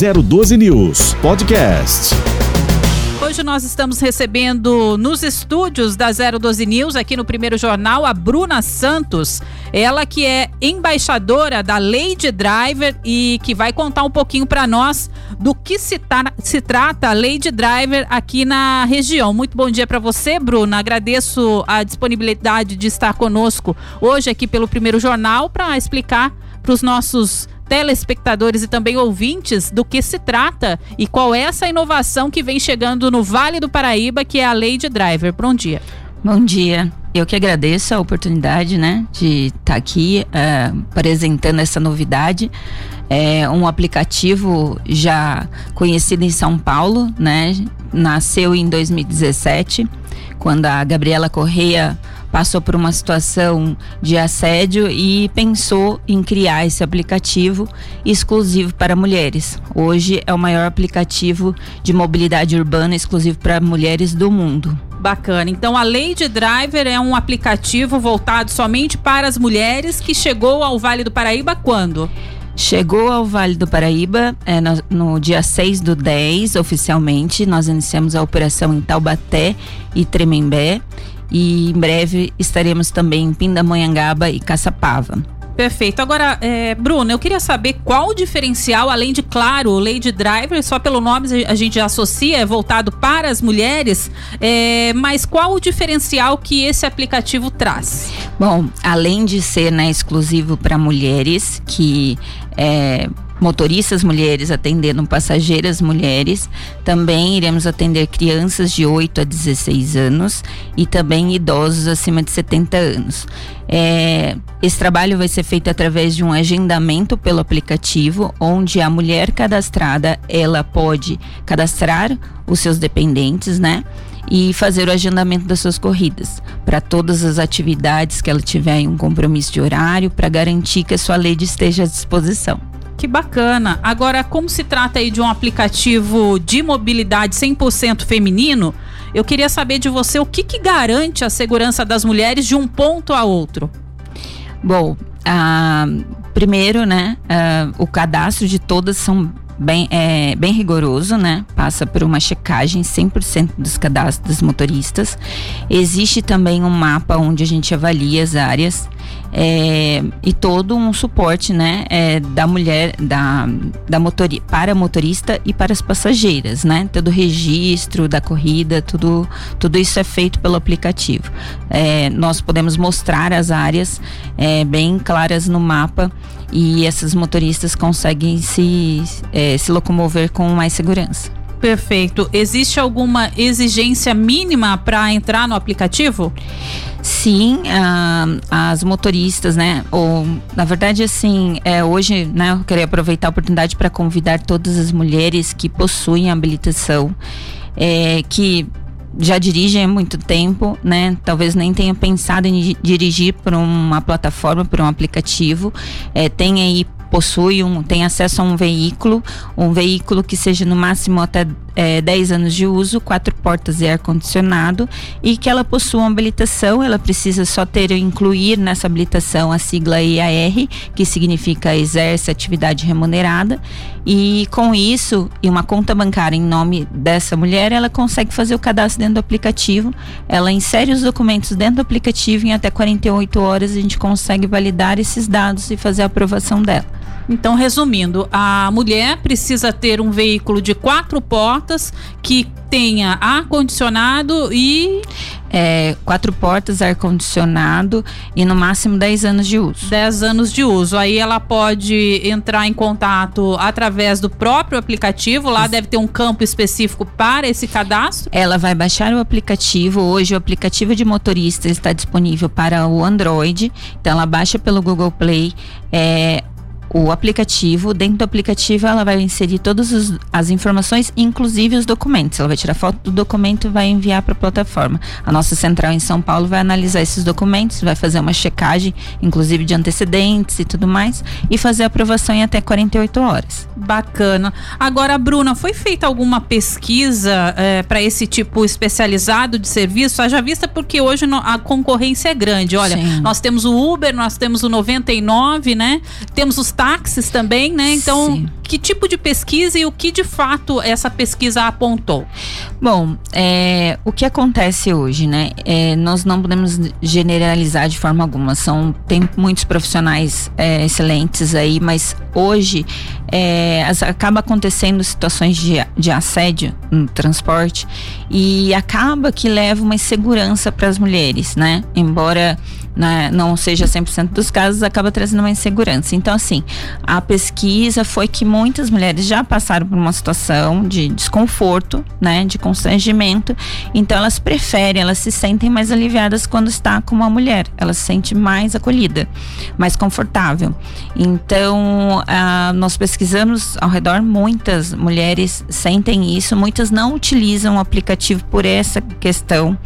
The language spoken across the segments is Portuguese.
012 News Podcast. Hoje nós estamos recebendo nos estúdios da 012 News, aqui no primeiro jornal, a Bruna Santos. Ela que é embaixadora da Lady Driver e que vai contar um pouquinho para nós do que se, tá, se trata a Lady Driver aqui na região. Muito bom dia para você, Bruna. Agradeço a disponibilidade de estar conosco hoje aqui pelo primeiro jornal para explicar para os nossos telespectadores e também ouvintes do que se trata e qual é essa inovação que vem chegando no Vale do Paraíba, que é a de Driver. Bom dia. Bom dia. Eu que agradeço a oportunidade, né, de estar tá aqui uh, apresentando essa novidade. É um aplicativo já conhecido em São Paulo, né? Nasceu em 2017, quando a Gabriela Correia passou por uma situação de assédio e pensou em criar esse aplicativo exclusivo para mulheres. Hoje é o maior aplicativo de mobilidade urbana exclusivo para mulheres do mundo. Bacana. Então a Lady Driver é um aplicativo voltado somente para as mulheres que chegou ao Vale do Paraíba quando? Chegou ao Vale do Paraíba é, no, no, dia 6 do 10, oficialmente. Nós iniciamos a operação em Taubaté e Tremembé e em breve estaremos também em Pindamonhangaba e Caçapava. Perfeito. Agora, é, Bruno, eu queria saber qual o diferencial, além de, claro, o Lady Driver, só pelo nome a gente já associa, é voltado para as mulheres, é, mas qual o diferencial que esse aplicativo traz? Bom, além de ser né, exclusivo para mulheres, que é motoristas mulheres atendendo passageiras mulheres. Também iremos atender crianças de 8 a 16 anos e também idosos acima de 70 anos. É, esse trabalho vai ser feito através de um agendamento pelo aplicativo, onde a mulher cadastrada ela pode cadastrar os seus dependentes, né? e fazer o agendamento das suas corridas para todas as atividades que ela tiver em um compromisso de horário para garantir que a sua lei esteja à disposição. Que bacana. Agora, como se trata aí de um aplicativo de mobilidade 100% feminino, eu queria saber de você o que, que garante a segurança das mulheres de um ponto a outro. Bom, uh, primeiro, né, uh, o cadastro de todas são bem, é, bem rigoroso, né? Passa por uma checagem 100% dos cadastros dos motoristas. Existe também um mapa onde a gente avalia as áreas é, e todo um suporte, né, é, da mulher, da, da motori para motorista e para as passageiras, né? Todo o registro da corrida, tudo, tudo isso é feito pelo aplicativo. É, nós podemos mostrar as áreas é, bem claras no mapa e essas motoristas conseguem se, é, se locomover com mais segurança. Perfeito. Existe alguma exigência mínima para entrar no aplicativo? Sim, uh, as motoristas, né? Ou, na verdade, assim, é, hoje, né, eu queria aproveitar a oportunidade para convidar todas as mulheres que possuem habilitação, é, que já dirigem há muito tempo, né? Talvez nem tenham pensado em dirigir por uma plataforma, por um aplicativo. É, tem aí possui um, tem acesso a um veículo, um veículo que seja no máximo até é, 10 anos de uso, quatro portas e ar-condicionado, e que ela possua uma habilitação, ela precisa só ter incluir nessa habilitação a sigla EAR, que significa exerce atividade remunerada, e com isso, e uma conta bancária em nome dessa mulher, ela consegue fazer o cadastro dentro do aplicativo, ela insere os documentos dentro do aplicativo em até 48 horas a gente consegue validar esses dados e fazer a aprovação dela. Então, resumindo, a mulher precisa ter um veículo de quatro portas que tenha ar-condicionado e. É, quatro portas, ar-condicionado e no máximo 10 anos de uso. 10 anos de uso. Aí ela pode entrar em contato através do próprio aplicativo. Lá Isso. deve ter um campo específico para esse cadastro. Ela vai baixar o aplicativo. Hoje o aplicativo de motorista está disponível para o Android. Então ela baixa pelo Google Play. É, o aplicativo. Dentro do aplicativo, ela vai inserir todas os, as informações, inclusive os documentos. Ela vai tirar foto do documento e vai enviar para a plataforma. A nossa central em São Paulo vai analisar esses documentos, vai fazer uma checagem, inclusive de antecedentes e tudo mais, e fazer a aprovação em até 48 horas. Bacana. Agora, Bruna, foi feita alguma pesquisa é, para esse tipo especializado de serviço? Haja vista porque hoje a concorrência é grande. Olha, Sim. nós temos o Uber, nós temos o 99, né? Temos os táxis também, né? Então, Sim. que tipo de pesquisa e o que de fato essa pesquisa apontou? Bom, é, o que acontece hoje, né? É, nós não podemos generalizar de forma alguma. São tem muitos profissionais é, excelentes aí, mas hoje é, as- acaba acontecendo situações de, de assédio no transporte e acaba que leva uma insegurança para as mulheres, né? Embora né, não seja 100% dos casos, acaba trazendo uma insegurança. Então, assim, a pesquisa foi que muitas mulheres já passaram por uma situação de desconforto, né, de constrangimento. Então, elas preferem, elas se sentem mais aliviadas quando está com uma mulher. Ela se sente mais acolhida, mais confortável. Então, ah, nós pesquisamos ao redor, muitas mulheres sentem isso, muitas não utilizam o aplicativo por essa questão.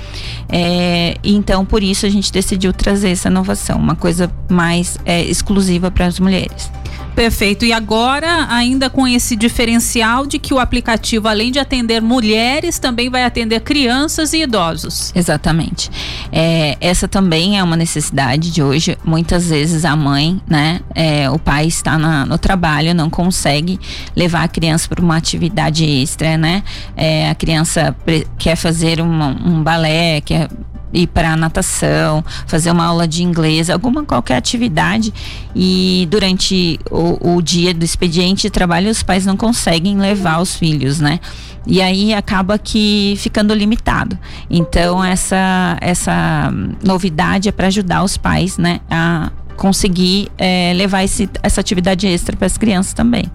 É, então, por isso a gente decidiu trazer essa inovação, uma coisa mais é, exclusiva para as mulheres. Perfeito. E agora, ainda com esse diferencial de que o aplicativo, além de atender mulheres, também vai atender crianças e idosos. Exatamente. É, essa também é uma necessidade de hoje. Muitas vezes a mãe, né, é, o pai está na- no trabalho, não consegue levar a criança para uma atividade extra, né? É, a criança quer fazer uma- um balé, quer ir para natação, fazer uma aula de inglês, alguma qualquer atividade e durante o, o dia do expediente de trabalho os pais não conseguem levar os filhos, né? E aí acaba que ficando limitado. Então essa essa novidade é para ajudar os pais, né, a conseguir eh, levar esse, essa atividade extra para as crianças também.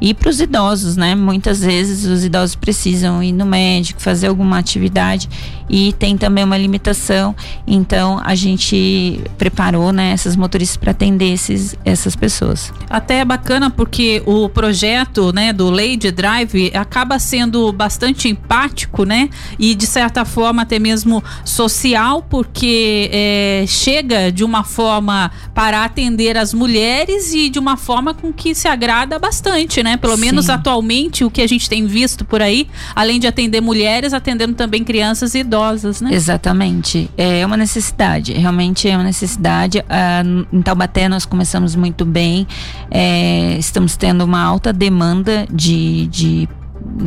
E para os idosos, né? Muitas vezes os idosos precisam ir no médico, fazer alguma atividade e tem também uma limitação. Então a gente preparou, né, essas motoristas para atender esses, essas pessoas. Até é bacana porque o projeto, né, do Lady Drive acaba sendo bastante empático, né? E de certa forma até mesmo social, porque é, chega de uma forma para atender as mulheres e de uma forma com que se agrada bastante, né? Pelo Sim. menos atualmente o que a gente tem visto por aí, além de atender mulheres, atendendo também crianças e idosas, né? Exatamente. É uma necessidade, realmente é uma necessidade. Ah, em Taubaté nós começamos muito bem, é, estamos tendo uma alta demanda de. de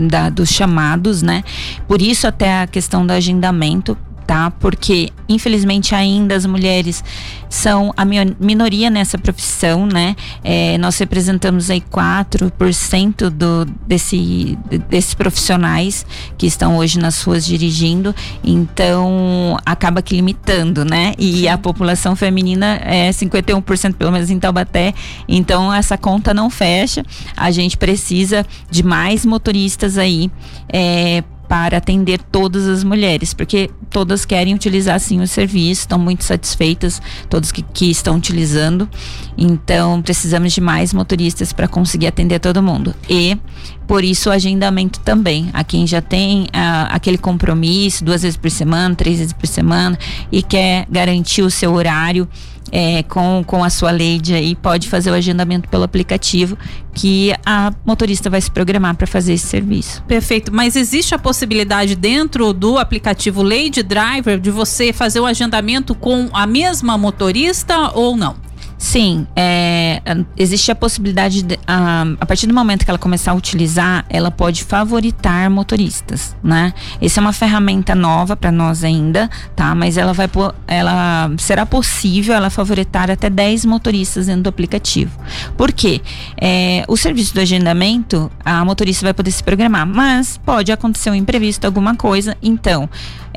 da- dos chamados, né? Por isso até a questão do agendamento, tá? Porque infelizmente ainda as mulheres são a minoria nessa profissão, né? É, nós representamos aí 4% do, desse, desses profissionais que estão hoje nas ruas dirigindo, então acaba que limitando, né? E a população feminina é 51% pelo menos em Taubaté, então essa conta não fecha. A gente precisa de mais motoristas aí é, para atender todas as mulheres, porque todas querem utilizar sim o serviço, estão muito satisfeitas, todos que, que estão utilizando. Então, precisamos de mais motoristas para conseguir atender todo mundo. E por isso o agendamento também. A quem já tem ah, aquele compromisso duas vezes por semana, três vezes por semana e quer garantir o seu horário é, com, com a sua lady aí, pode fazer o agendamento pelo aplicativo que a motorista vai se programar para fazer esse serviço. Perfeito. Mas existe a possibilidade dentro do aplicativo Lady Driver de você fazer o agendamento com a mesma motorista ou não? Sim, é, existe a possibilidade, de, a, a partir do momento que ela começar a utilizar, ela pode favoritar motoristas, né? Essa é uma ferramenta nova para nós ainda, tá? Mas ela vai, ela será possível ela favoritar até 10 motoristas dentro do aplicativo. Por quê? É, o serviço do agendamento, a motorista vai poder se programar, mas pode acontecer um imprevisto, alguma coisa, então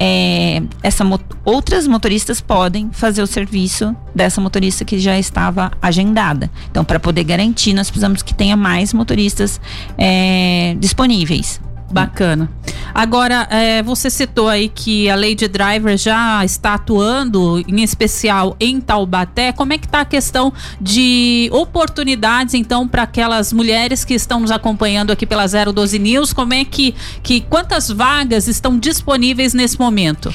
é, essa outras motoristas podem fazer o serviço dessa motorista que já estava agendada. Então, para poder garantir, nós precisamos que tenha mais motoristas é, disponíveis. Bacana. Agora, é, você citou aí que a Lady Driver já está atuando, em especial em Taubaté. Como é que está a questão de oportunidades, então, para aquelas mulheres que estão nos acompanhando aqui pela 012 News? Como é que, que quantas vagas estão disponíveis nesse momento?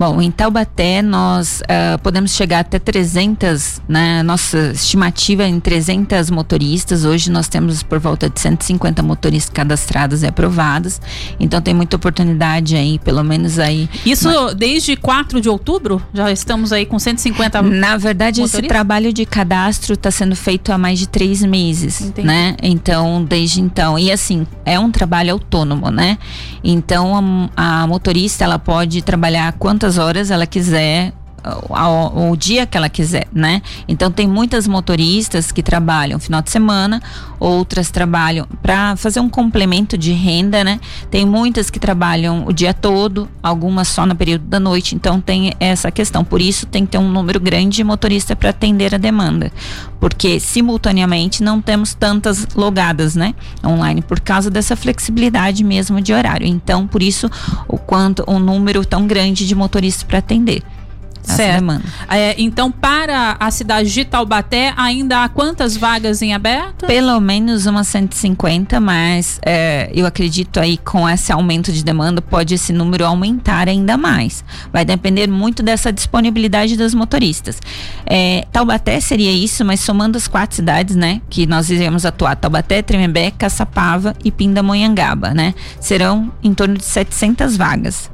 Bom, em Taubaté nós uh, podemos chegar até 300, né? Nossa estimativa é em 300 motoristas. Hoje nós temos por volta de 150 motoristas cadastrados e aprovados. Então tem muita oportunidade aí, pelo menos aí. Isso mas... desde 4 de outubro? Já estamos aí com 150 Na verdade, motoristas? esse trabalho de cadastro está sendo feito há mais de três meses, Entendi. né? Então, desde então. E assim, é um trabalho autônomo, né? Então a, a motorista ela pode trabalhar quantas horas ela quiser o, o, dia que ela quiser, né? Então tem muitas motoristas que trabalham final de semana, outras trabalham para fazer um complemento de renda, né? Tem muitas que trabalham o dia todo, algumas só no período da noite. Então tem essa questão. Por isso tem que ter um número grande de motoristas para atender a demanda, porque simultaneamente não temos tantas logadas, né? Online por causa dessa flexibilidade mesmo de horário. Então por isso o quanto um número tão grande de motoristas para atender certo. É, então, para a cidade de Taubaté, ainda há quantas vagas em aberto? Pelo menos umas 150, mas é, eu acredito aí com esse aumento de demanda, pode esse número aumentar ainda mais. Vai depender muito dessa disponibilidade dos motoristas. É, Taubaté seria isso, mas somando as quatro cidades, né, que nós iremos atuar, Taubaté, Tremembé, Caçapava e Pindamonhangaba, né, serão em torno de 700 vagas.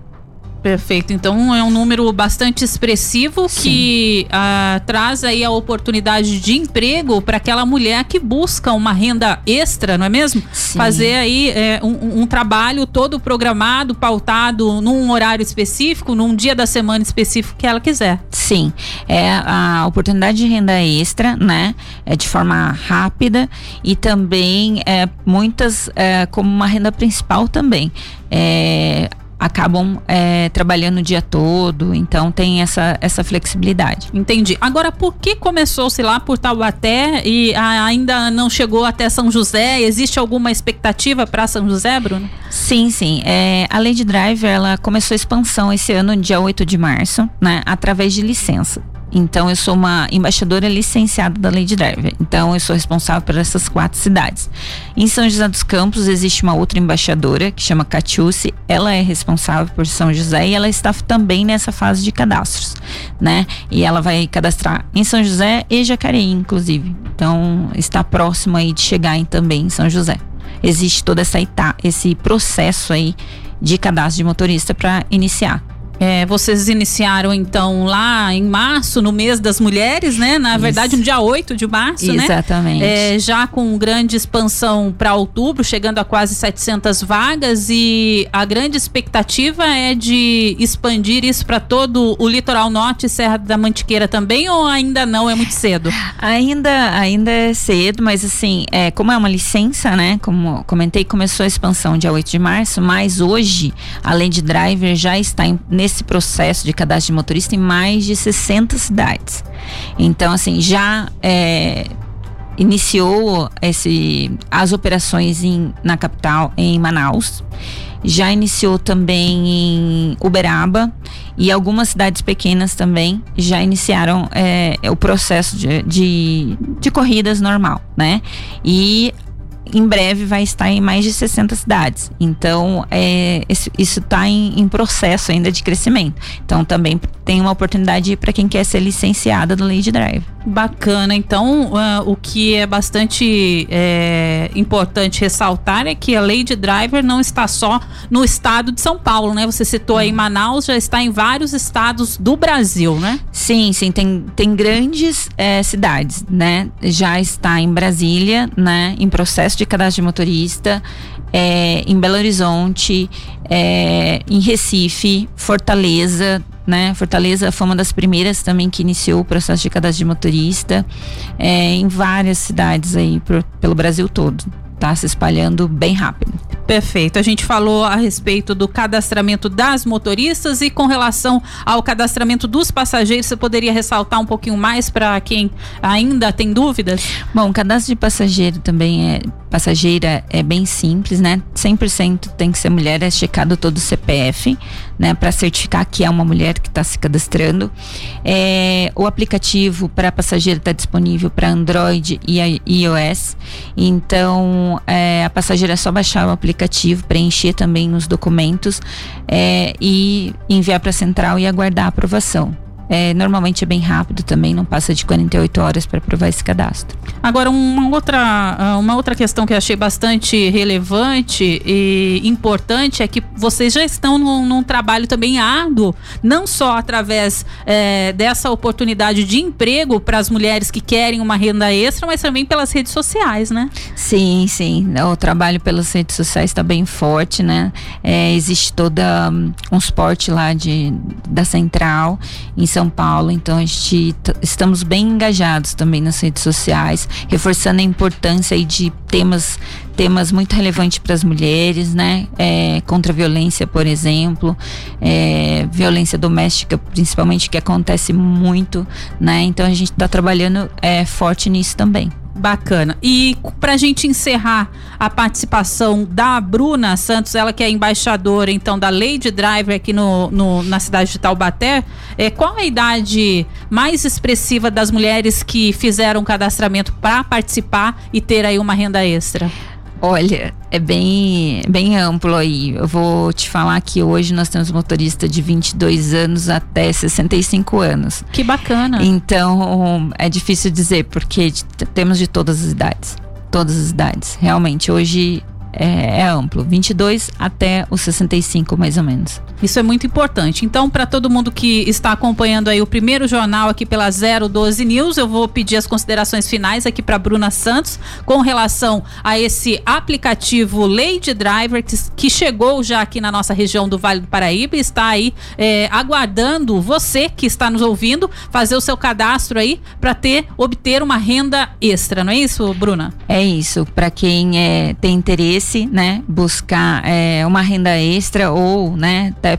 Perfeito. Então é um número bastante expressivo Sim. que uh, traz aí a oportunidade de emprego para aquela mulher que busca uma renda extra, não é mesmo? Sim. Fazer aí é, um, um, trabalho todo programado, pautado num horário específico, num dia da semana específico que ela quiser. Sim, é a oportunidade de renda extra, né? É de forma rápida e também é, muitas é, como uma renda principal também. É, acabam é, trabalhando o dia todo, então tem essa, essa flexibilidade. Entendi. Agora, por que começou-se lá por Taubaté e ainda não chegou até São José? Existe alguma expectativa para São José, Bruno? Sim, sim. É, a Lady Driver ela começou a expansão esse ano, dia 8 de março, né, através de licença. Então, eu sou uma embaixadora licenciada da Lady Driver. Então, eu sou responsável por essas quatro cidades. Em São José dos Campos, existe uma outra embaixadora que chama Catiúce. Ela é responsável por São José e ela está também nessa fase de cadastros, né? E ela vai cadastrar em São José e Jacareí, inclusive. Então, está próximo aí de chegar em, também em São José. Existe toda essa esse processo aí de cadastro de motorista para iniciar. É, vocês iniciaram então lá em março, no mês das mulheres, né? Na Isso. verdade, no dia 8 de março, Exatamente. né? Exatamente. É, já com grande expansão para outubro, chegando a quase 700 vagas e a grande expectativa é de expandir isso para todo o litoral norte e Serra da Mantiqueira também ou ainda não é muito cedo? Ainda, ainda é cedo, mas assim, é, como é uma licença, né? Como comentei, começou a expansão dia 8 de março, mas hoje, além de driver, já está em, nesse processo de cadastro de motorista em mais de 60 cidades. Então, assim, já é, iniciou esse, as operações em, na capital, em Manaus. Já iniciou também em Uberaba e algumas cidades pequenas também já iniciaram é, o processo de, de, de corridas normal, né? E em breve vai estar em mais de 60 cidades. Então, é, isso está em, em, processo ainda de crescimento. Então, também tem uma oportunidade para quem quer ser licenciada do Lady Drive. Bacana. Então, uh, o que é bastante é, importante ressaltar é que a Lady Driver não está só no estado de São Paulo, né? Você citou aí Manaus, já está em vários estados do Brasil, né? Sim, sim. Tem, tem grandes é, cidades, né? Já está em Brasília, né? Em processo de cadastro de motorista, é, em Belo Horizonte, é, em Recife, Fortaleza, né? Fortaleza foi uma das primeiras também que iniciou o processo de cadastro de motorista é, em várias cidades aí pro, pelo Brasil todo. Tá se espalhando bem rápido. Perfeito. A gente falou a respeito do cadastramento das motoristas e com relação ao cadastramento dos passageiros, você poderia ressaltar um pouquinho mais para quem ainda tem dúvidas? Bom, o cadastro de passageiro também é passageira é bem simples, né? 100% tem que ser mulher, é checado todo o CPF, né? Para certificar que é uma mulher que está se cadastrando. É, o aplicativo para passageiro está disponível para Android e iOS. Então, é, a passageira é só baixar o aplicativo aplicativo, preencher também os documentos é, e enviar para a central e aguardar a aprovação. É, normalmente é bem rápido também, não passa de 48 horas para aprovar esse cadastro. Agora, uma outra, ah, uma outra questão que eu achei bastante relevante e importante é que vocês já estão num, num trabalho também árduo, não só através é, dessa oportunidade de emprego para as mulheres que querem uma renda extra, mas também pelas redes sociais, né? Sim, sim. O trabalho pelas redes sociais está bem forte, né? É, existe toda um, um suporte lá de, da central em são Paulo, então a gente estamos bem engajados também nas redes sociais, reforçando a importância de temas temas muito relevantes para as mulheres, né? É, contra a violência, por exemplo, é, violência doméstica, principalmente que acontece muito, né? Então a gente está trabalhando é, forte nisso também. Bacana. E para a gente encerrar a participação da Bruna Santos, ela que é embaixadora então da Lady Driver aqui no, no na cidade de Taubaté, é, qual a idade mais expressiva das mulheres que fizeram cadastramento para participar e ter aí uma renda extra? Olha, é bem, bem amplo aí. Eu vou te falar que hoje nós temos motorista de 22 anos até 65 anos. Que bacana. Então, é difícil dizer, porque temos de todas as idades. Todas as idades. Realmente, hoje é, é amplo, 22 até os 65 mais ou menos. Isso é muito importante. Então, para todo mundo que está acompanhando aí o primeiro jornal aqui pela 012 News, eu vou pedir as considerações finais aqui para Bruna Santos com relação a esse aplicativo Lady Driver que, que, chegou já aqui na nossa região do Vale do Paraíba e está aí é, aguardando você que está nos ouvindo fazer o seu cadastro aí para ter obter uma renda extra, não é isso, Bruna? É isso. Para quem é, tem interesse né, buscar é, uma renda extra ou, né, até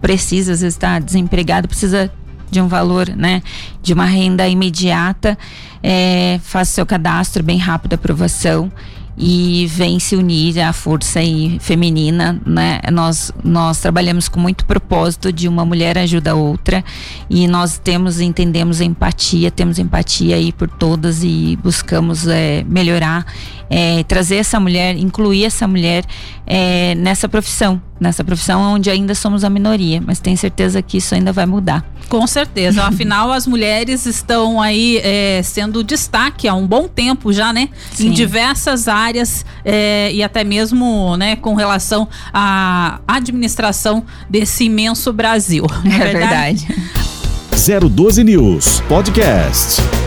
precisa, vezes está desempregado, precisa de um valor, né, de uma renda imediata, é, faça seu cadastro bem rápido, aprovação e vem se unir à força aí feminina, né? Nós nós trabalhamos com muito propósito de uma mulher ajuda a outra e nós temos entendemos empatia, temos empatia aí por todas e buscamos é, melhorar, é, trazer essa mulher, incluir essa mulher é, nessa profissão, nessa profissão onde ainda somos a minoria, mas tenho certeza que isso ainda vai mudar. Com certeza, afinal as mulheres estão aí é, sendo destaque há um bom tempo já, né? Sim. Em diversas áreas é, e até mesmo, né, com relação à administração desse imenso Brasil. É, é verdade. verdade. 012 News Podcast.